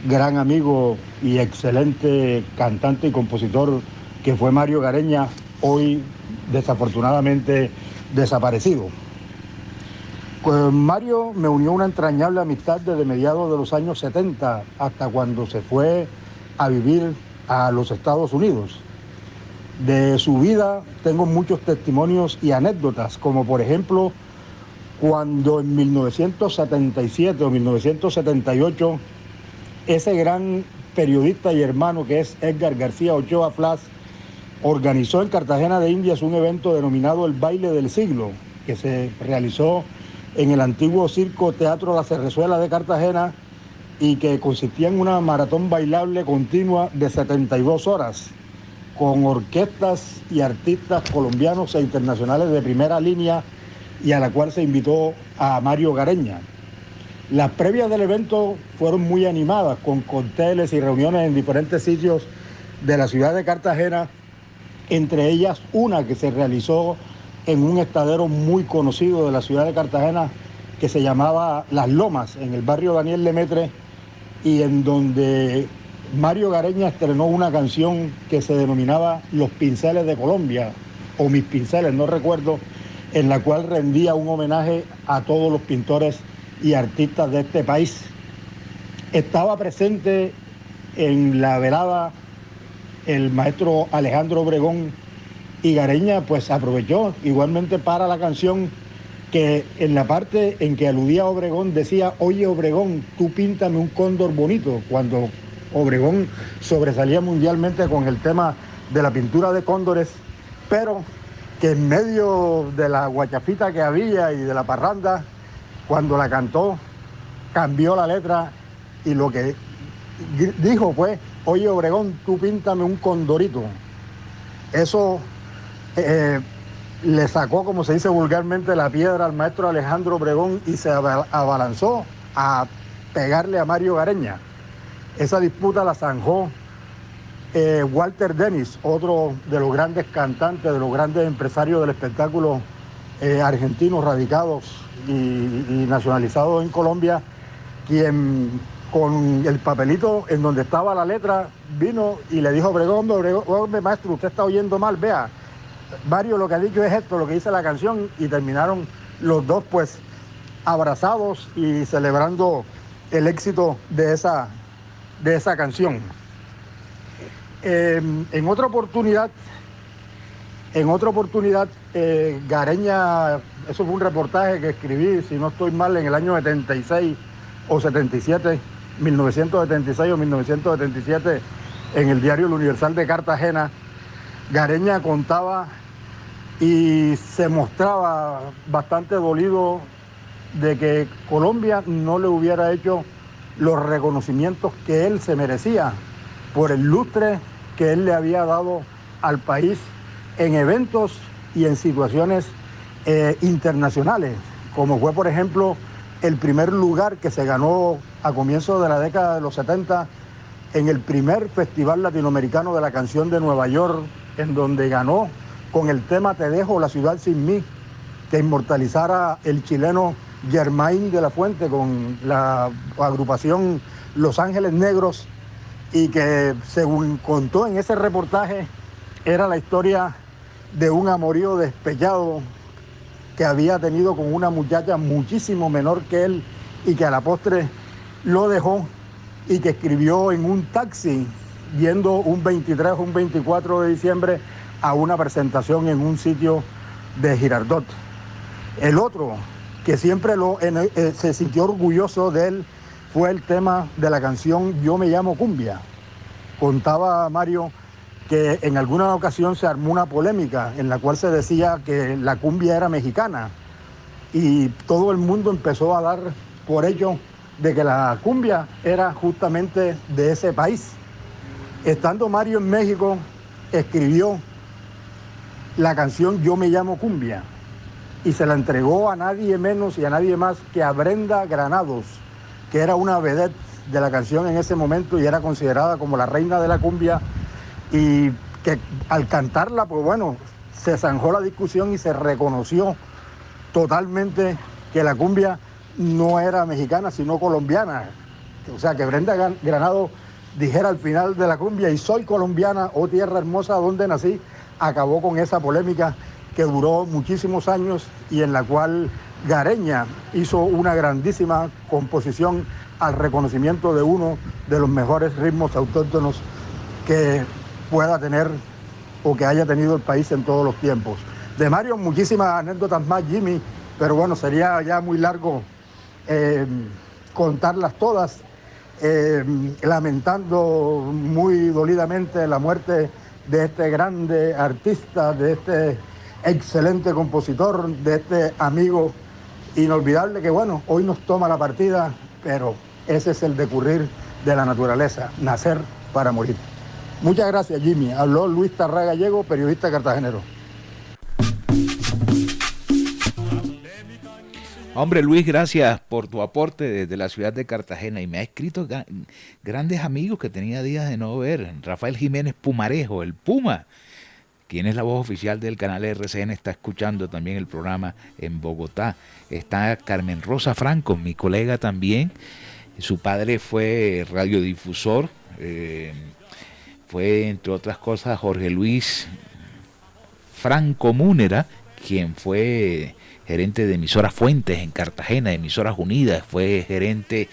gran amigo y excelente cantante y compositor que fue Mario Gareña, hoy desafortunadamente desaparecido. Pues Mario me unió una entrañable amistad desde mediados de los años 70 hasta cuando se fue a vivir a los Estados Unidos. De su vida tengo muchos testimonios y anécdotas, como por ejemplo cuando en 1977 o 1978 ese gran periodista y hermano que es Edgar García Ochoa Flas organizó en Cartagena de Indias un evento denominado el Baile del Siglo, que se realizó en el antiguo Circo Teatro La Cerrezuela de Cartagena y que consistía en una maratón bailable continua de 72 horas con orquestas y artistas colombianos e internacionales de primera línea y a la cual se invitó a Mario Gareña. Las previas del evento fueron muy animadas con cócteles y reuniones en diferentes sitios de la ciudad de Cartagena, entre ellas una que se realizó en un estadero muy conocido de la ciudad de Cartagena que se llamaba Las Lomas, en el barrio Daniel Lemetre, y en donde Mario Gareña estrenó una canción que se denominaba Los Pinceles de Colombia, o Mis Pinceles, no recuerdo, en la cual rendía un homenaje a todos los pintores y artistas de este país. Estaba presente en la velada el maestro Alejandro Obregón y Gareña pues aprovechó igualmente para la canción que en la parte en que aludía Obregón decía, oye Obregón, tú píntame un cóndor bonito, cuando Obregón sobresalía mundialmente con el tema de la pintura de cóndores, pero que en medio de la guachafita que había y de la parranda, cuando la cantó, cambió la letra y lo que dijo fue, oye Obregón, tú píntame un condorito. Eso eh, le sacó, como se dice vulgarmente, la piedra al maestro Alejandro Obregón y se abalanzó a pegarle a Mario Gareña. Esa disputa la zanjó eh, Walter Dennis, otro de los grandes cantantes, de los grandes empresarios del espectáculo eh, argentinos radicados y, nacionalizados en Colombia, quien con el papelito en donde estaba la letra vino y le dijo, Obregón, Obregón, maestro, usted está oyendo mal, vea, Mario lo que ha dicho es esto, lo que dice la canción, y terminaron los dos pues abrazados y celebrando el éxito de esa, de esa canción. Em, en otra oportunidad, en otra oportunidad, eh, Gareña, eso fue un reportaje que escribí, si no estoy mal, en el año 76 o 77, 1976 o 1977, en el diario El Universal de Cartagena, Gareña contaba y se mostraba bastante dolido de que Colombia no le hubiera hecho los reconocimientos que él se merecía por el lustre que él le había dado al país en eventos y en situaciones eh, internacionales, como fue por ejemplo el primer lugar que se ganó a comienzos de la década de los 70 en el primer Festival Latinoamericano de la Canción de Nueva York, en donde ganó con el tema Te dejo la ciudad sin mí, que inmortalizara el chileno Germain de la Fuente con la agrupación Los Ángeles Negros y que según contó en ese reportaje era la historia de un amorío despechado que había tenido con una muchacha muchísimo menor que él y que a la postre lo dejó y que escribió en un taxi yendo un 23 o un 24 de diciembre a una presentación en un sitio de Girardot. El otro, que siempre lo, eh, se sintió orgulloso de él, fue el tema de la canción Yo me llamo Cumbia. Contaba Mario que en alguna ocasión se armó una polémica en la cual se decía que la cumbia era mexicana y todo el mundo empezó a dar por ello de que la cumbia era justamente de ese país. Estando Mario en México, escribió la canción Yo me llamo cumbia y se la entregó a nadie menos y a nadie más que a Brenda Granados, que era una vedette de la canción en ese momento y era considerada como la reina de la cumbia y que al cantarla, pues bueno, se zanjó la discusión y se reconoció totalmente que la cumbia no era mexicana, sino colombiana. O sea, que Brenda Granado dijera al final de la cumbia, y soy colombiana, oh tierra hermosa, donde nací, acabó con esa polémica que duró muchísimos años y en la cual Gareña hizo una grandísima composición al reconocimiento de uno de los mejores ritmos autóctonos que pueda tener o que haya tenido el país en todos los tiempos. De Mario, muchísimas anécdotas más, Jimmy, pero bueno, sería ya muy largo eh, contarlas todas, eh, lamentando muy dolidamente la muerte de este grande artista, de este excelente compositor, de este amigo inolvidable que bueno, hoy nos toma la partida, pero ese es el decurrir de la naturaleza, nacer para morir. Muchas gracias Jimmy. Habló Luis Tarra Gallego, periodista cartagenero. Hombre Luis, gracias por tu aporte desde la ciudad de Cartagena y me ha escrito grandes amigos que tenía días de no ver. Rafael Jiménez Pumarejo, el Puma, quien es la voz oficial del canal RCN, está escuchando también el programa en Bogotá. Está Carmen Rosa Franco, mi colega también. Su padre fue radiodifusor. Eh, fue, entre otras cosas, Jorge Luis Franco Múnera, quien fue gerente de emisoras Fuentes en Cartagena, emisoras Unidas, fue gerente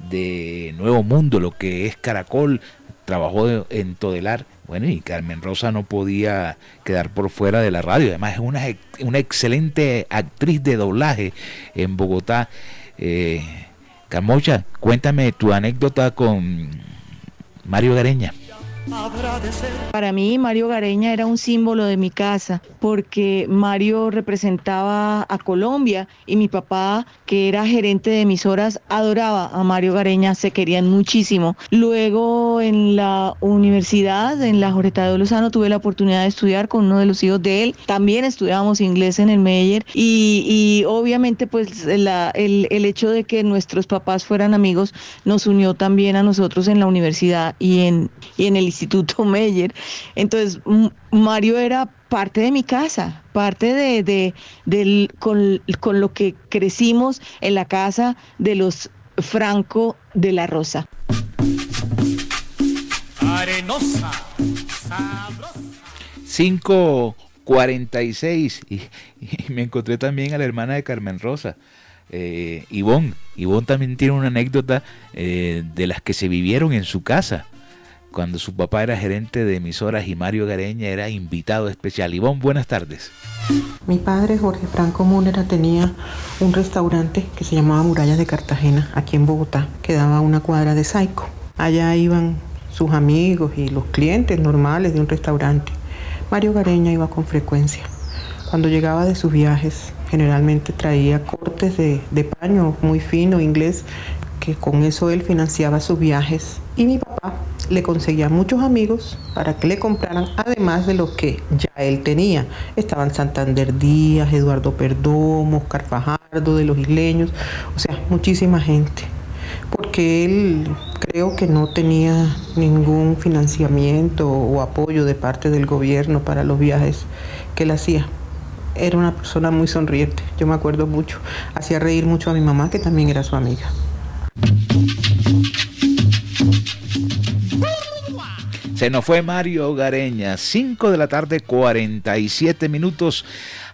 de Nuevo Mundo, lo que es Caracol, trabajó en Todelar. Bueno, y Carmen Rosa no podía quedar por fuera de la radio. Además, es una, una excelente actriz de doblaje en Bogotá. Eh, Camocha, cuéntame tu anécdota con Mario Gareña. Para mí Mario Gareña era un símbolo de mi casa porque Mario representaba a Colombia y mi papá, que era gerente de emisoras, adoraba a Mario Gareña, se querían muchísimo. Luego en la universidad, en la Jorge de Lozano, tuve la oportunidad de estudiar con uno de los hijos de él. También estudiábamos inglés en el Meyer y, obviamente pues el, el hecho de que nuestros papás fueran amigos nos unió también a nosotros en la universidad y en, y en Instituto Meyer. Entonces, Mario era parte de mi casa, parte de, del, con, lo que crecimos en la casa de los Franco de la Rosa. Arenosa, 546 y, y, me encontré también a la hermana de Carmen Rosa, eh, Ivonne. Ivonne también tiene una anécdota eh, de las que se vivieron en su casa cuando su papá era gerente de emisoras y Mario Gareña era invitado especial. Ivonne, buenas tardes. Mi padre, Jorge Franco Múnera, tenía un restaurante que se llamaba Murallas de Cartagena, aquí en Bogotá, que daba una cuadra de Saico. Allá iban sus amigos y los clientes normales de un restaurante. Mario Gareña iba con frecuencia. Cuando llegaba de sus viajes, generalmente traía cortes de, de paño muy fino, inglés, que con eso él financiaba sus viajes. Y mi papá le conseguía muchos amigos para que le compraran, además de los que ya él tenía. Estaban Santander Díaz, Eduardo Perdomo, Oscar Fajardo, de los isleños, o sea, muchísima gente. Porque él creo que no tenía ningún financiamiento o apoyo de parte del gobierno para los viajes que él hacía. Era una persona muy sonriente, yo me acuerdo mucho. Hacía reír mucho a mi mamá, que también era su amiga. Se nos fue Mario Gareña, 5 de la tarde, 47 minutos.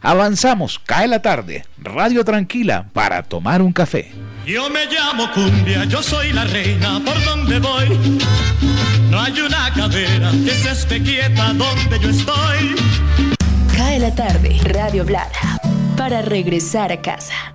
Avanzamos, cae la tarde, radio tranquila para tomar un café. Yo me llamo Cumbia, yo soy la reina por donde voy. No hay una cadera que se esté quieta donde yo estoy. Cae la tarde, Radio Blada, para regresar a casa.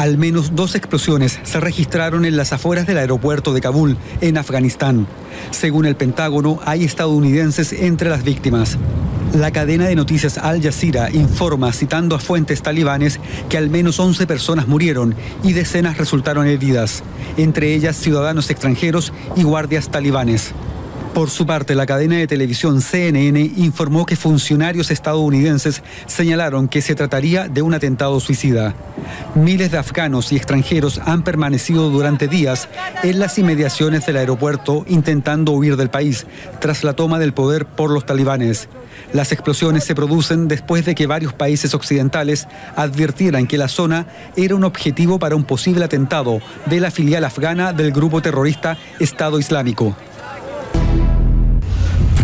Al menos dos explosiones se registraron en las afueras del aeropuerto de Kabul, en Afganistán. Según el Pentágono, hay estadounidenses entre las víctimas. La cadena de noticias Al Jazeera informa, citando a fuentes talibanes, que al menos 11 personas murieron y decenas resultaron heridas, entre ellas ciudadanos extranjeros y guardias talibanes. Por su parte, la cadena de televisión CNN informó que funcionarios estadounidenses señalaron que se trataría de un atentado suicida. Miles de afganos y extranjeros han permanecido durante días en las inmediaciones del aeropuerto intentando huir del país tras la toma del poder por los talibanes. Las explosiones se producen después de que varios países occidentales advirtieran que la zona era un objetivo para un posible atentado de la filial afgana del grupo terrorista Estado Islámico.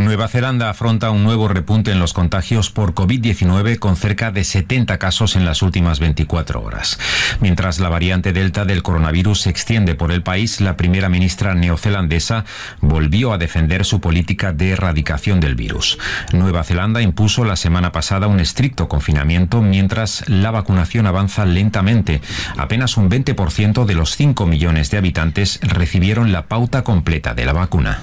Nueva Zelanda afronta un nuevo repunte en los contagios por COVID-19 con cerca de 70 casos en las últimas 24 horas. Mientras la variante Delta del coronavirus se extiende por el país, la primera ministra neozelandesa volvió a defender su política de erradicación del virus. Nueva Zelanda impuso la semana pasada un estricto confinamiento mientras la vacunación avanza lentamente. Apenas un 20% de los 5 millones de habitantes recibieron la pauta completa de la vacuna.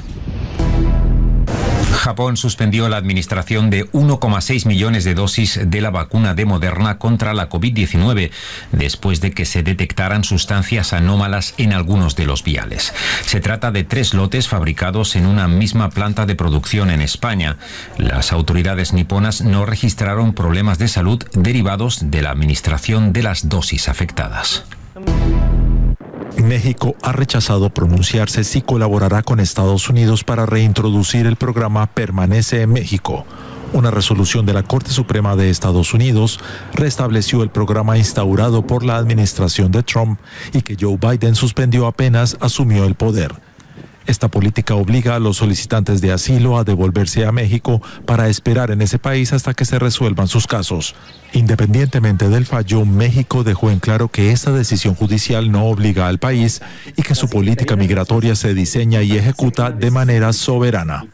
Japón suspendió la administración de 1,6 millones de dosis de la vacuna de Moderna contra la COVID-19 después de que se detectaran sustancias anómalas en algunos de los viales. Se trata de tres lotes fabricados en una misma planta de producción en España. Las autoridades niponas no registraron problemas de salud derivados de la administración de las dosis afectadas. México ha rechazado pronunciarse si colaborará con Estados Unidos para reintroducir el programa Permanece en México. Una resolución de la Corte Suprema de Estados Unidos restableció el programa instaurado por la administración de Trump y que Joe Biden suspendió apenas asumió el poder. Esta política obliga a los solicitantes de asilo a devolverse a México para esperar en ese país hasta que se resuelvan sus casos. Independientemente del fallo, México dejó en claro que esta decisión judicial no obliga al país y que su política migratoria se diseña y ejecuta de manera soberana.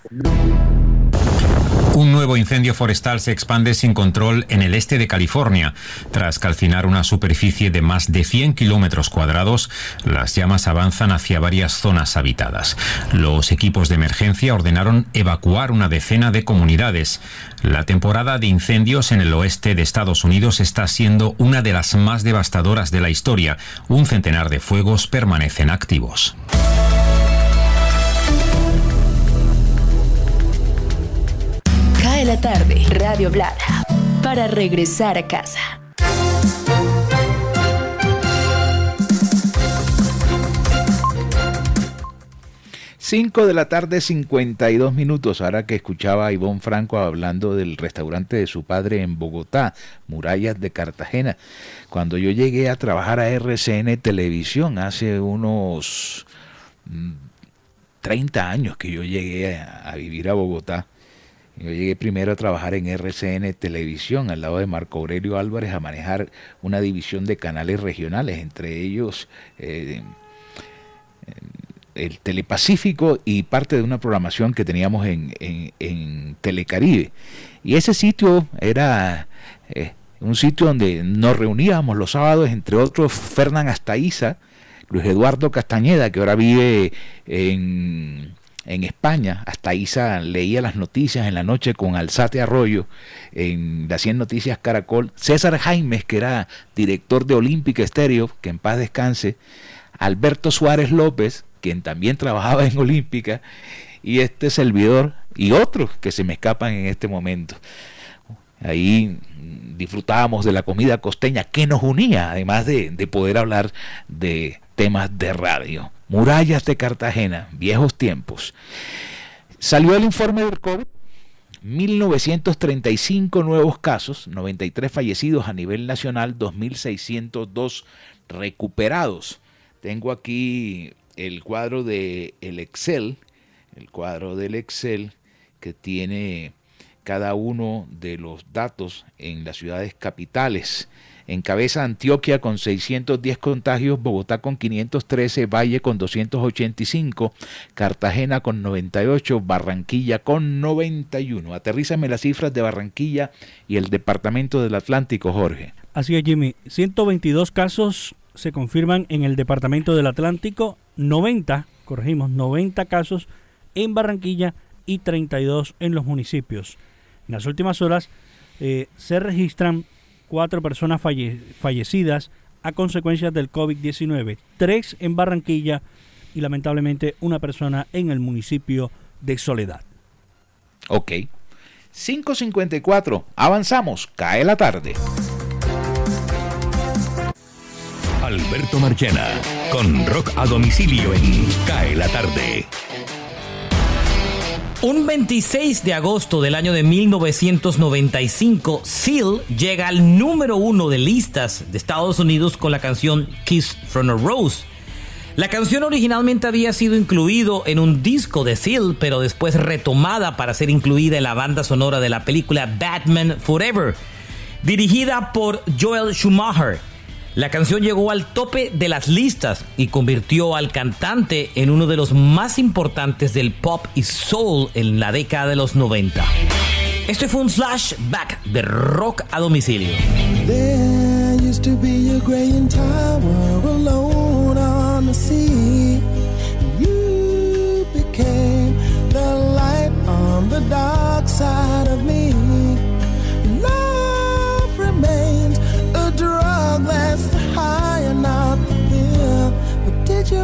Un nuevo incendio forestal se expande sin control en el este de California. Tras calcinar una superficie de más de 100 kilómetros cuadrados, las llamas avanzan hacia varias zonas habitadas. Los equipos de emergencia ordenaron evacuar una decena de comunidades. La temporada de incendios en el oeste de Estados Unidos está siendo una de las más devastadoras de la historia. Un centenar de fuegos permanecen activos. Tarde, Radio Blada, para regresar a casa. Cinco de la tarde, 52 minutos. Ahora que escuchaba a Ivonne Franco hablando del restaurante de su padre en Bogotá, Murallas de Cartagena. Cuando yo llegué a trabajar a RCN Televisión hace unos 30 mm, años que yo llegué a vivir a Bogotá, yo llegué primero a trabajar en RCN Televisión, al lado de Marco Aurelio Álvarez, a manejar una división de canales regionales, entre ellos eh, el Telepacífico y parte de una programación que teníamos en, Telecaribe. Y ese sitio era eh, un sitio donde nos reuníamos los sábados, entre otros Fernán Astaiza, Luis Eduardo Castañeda, que ahora vive en en España, hasta Isa leía las noticias en la noche con Alzate Arroyo, en las 100 Noticias Caracol, César Jaimes, que era director de Olímpica Estéreo, que en paz descanse, Alberto Suárez López, quien también trabajaba en Olímpica, y este servidor, y otros que se me escapan en este momento. Ahí disfrutábamos de la comida costeña que nos unía, además de, de poder hablar de temas de radio. Murallas de Cartagena, viejos tiempos. Salió el informe del COVID, 1935 nuevos casos, 93 fallecidos a nivel nacional, 2.602 recuperados. Tengo aquí el cuadro de el Excel, el cuadro del Excel que tiene cada uno de los datos en las ciudades capitales. Encabeza Antioquia con 610 contagios, Bogotá con 513, Valle con 285, Cartagena con 98, Barranquilla con 91. Aterrízame las cifras de Barranquilla y el Departamento del Atlántico, Jorge. Así es, Jimmy. 122 casos se confirman en el Departamento del Atlántico, 90, corregimos, 90 casos en Barranquilla y 32 en los municipios. En las últimas horas eh, se registran cuatro personas fallecidas a consecuencias del COVID-19, tres en Barranquilla y lamentablemente una persona en el municipio de Soledad. Ok. 5.54. Avanzamos. Cae la tarde. Alberto Marchena con rock a domicilio en Cae la tarde. Un 26 de agosto del año de 1995, Seal llega al número uno de listas de Estados Unidos con la canción Kiss from a Rose. La canción originalmente había sido incluido en un disco de Seal, pero después retomada para ser incluida en la banda sonora de la película Batman Forever, dirigida por Joel Schumacher. La canción llegó al tope de las listas y convirtió al cantante en uno de los más importantes del pop y soul en la década de los 90. Este fue un flashback de rock a domicilio.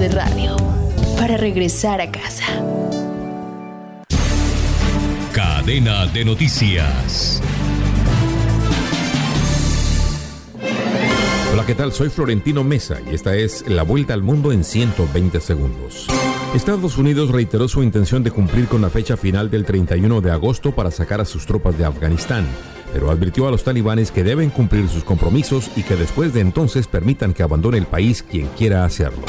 De radio para regresar a casa. Cadena de noticias. Hola, ¿qué tal? Soy Florentino Mesa y esta es la vuelta al mundo en 120 segundos. Estados Unidos reiteró su intención de cumplir con la fecha final del 31 de agosto para sacar a sus tropas de Afganistán pero advirtió a los talibanes que deben cumplir sus compromisos y que después de entonces permitan que abandone el país quien quiera hacerlo.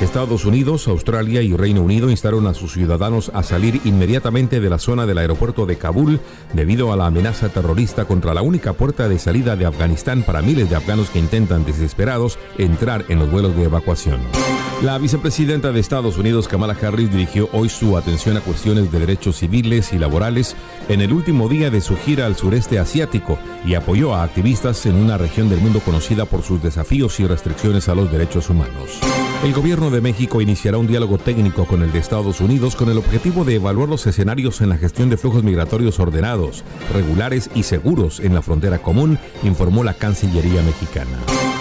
Estados Unidos, Australia y Reino Unido instaron a sus ciudadanos a salir inmediatamente de la zona del aeropuerto de Kabul debido a la amenaza terrorista contra la única puerta de salida de Afganistán para miles de afganos que intentan desesperados entrar en los vuelos de evacuación. La vicepresidenta de Estados Unidos, Kamala Harris, dirigió hoy su atención a cuestiones de derechos civiles y laborales en el último día de su gira al sureste asiático y apoyó a activistas en una región del mundo conocida por sus desafíos y restricciones a los derechos humanos. El gobierno de México iniciará un diálogo técnico con el de Estados Unidos con el objetivo de evaluar los escenarios en la gestión de flujos migratorios ordenados, regulares y seguros en la frontera común, informó la Cancillería mexicana.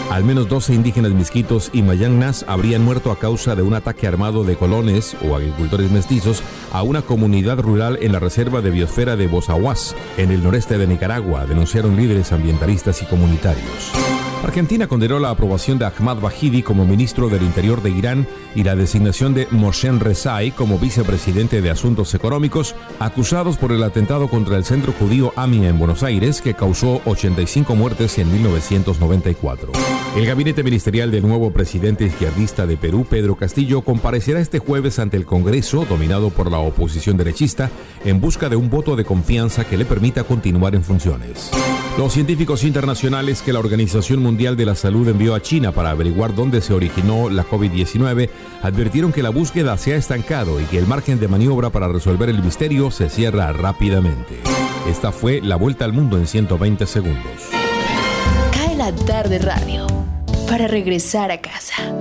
Al menos 12 indígenas misquitos y mayangnas habrían muerto a causa de un ataque armado de colones o agricultores mestizos a una comunidad rural en la reserva de biosfera de Bozahuas, en el noreste de Nicaragua, denunciaron líderes ambientalistas y comunitarios. Argentina condenó la aprobación de Ahmad Bahidi como ministro del Interior de Irán y la designación de Moshen Rezai como vicepresidente de Asuntos Económicos, acusados por el atentado contra el centro judío AMIA en Buenos Aires, que causó 85 muertes en 1994. El gabinete ministerial del nuevo presidente izquierdista de Perú, Pedro Castillo, comparecerá este jueves ante el Congreso, dominado por la oposición derechista, en busca de un voto de confianza que le permita continuar en funciones. Los científicos internacionales que la Organización Mundial de la Salud envió a China para averiguar dónde se originó la COVID-19 advirtieron que la búsqueda se ha estancado y que el margen de maniobra para resolver el misterio se cierra rápidamente. Esta fue la vuelta al mundo en 120 segundos. Cae la tarde radio para regresar a casa.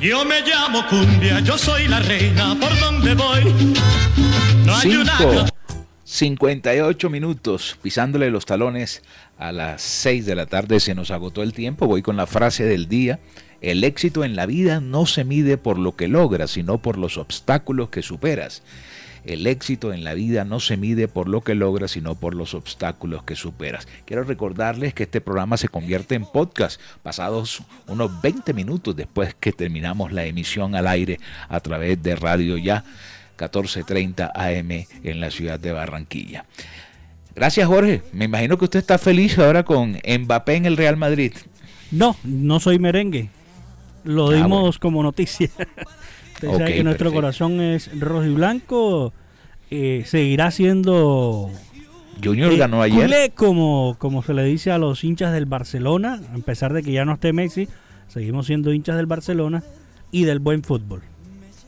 Yo me llamo Cumbia, yo soy la reina, por donde voy. No hay una... 58 minutos pisándole los talones a las 6 de la tarde. Se nos agotó el tiempo. Voy con la frase del día. El éxito en la vida no se mide por lo que logras, sino por los obstáculos que superas. El éxito en la vida no se mide por lo que logras, sino por los obstáculos que superas. Quiero recordarles que este programa se convierte en podcast pasados unos 20 minutos después que terminamos la emisión al aire a través de Radio Ya 14:30 AM en la ciudad de Barranquilla. Gracias Jorge, me imagino que usted está feliz ahora con Mbappé en el Real Madrid. No, no soy merengue. Lo ah, dimos como noticia. Usted sabe que nuestro corazón es rojo y blanco. Eh, seguirá siendo Junior ganó eh, ayer. como, como se le dice a los hinchas del Barcelona, a pesar de que ya no esté Messi, seguimos siendo hinchas del Barcelona y del buen fútbol.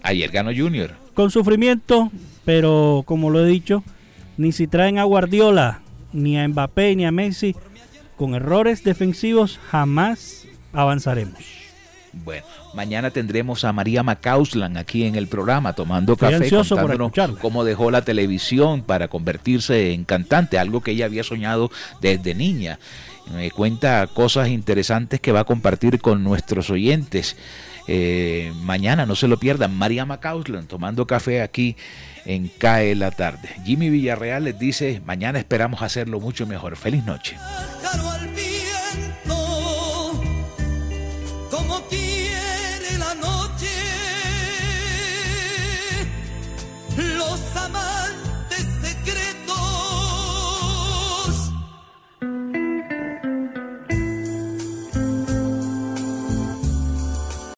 Ayer ganó Junior con sufrimiento, pero como lo he dicho, ni si traen a Guardiola, ni a Mbappé, ni a Messi, con errores defensivos jamás avanzaremos. Bueno, mañana tendremos a María Macauslan aquí en el programa tomando café, contándonos cómo dejó la televisión para convertirse en cantante, algo que ella había soñado desde niña. Me cuenta cosas interesantes que va a compartir con nuestros oyentes. Eh, mañana, no se lo pierdan, María Macauslan tomando café aquí en CAE la tarde. Jimmy Villarreal les dice, mañana esperamos hacerlo mucho mejor. Feliz noche.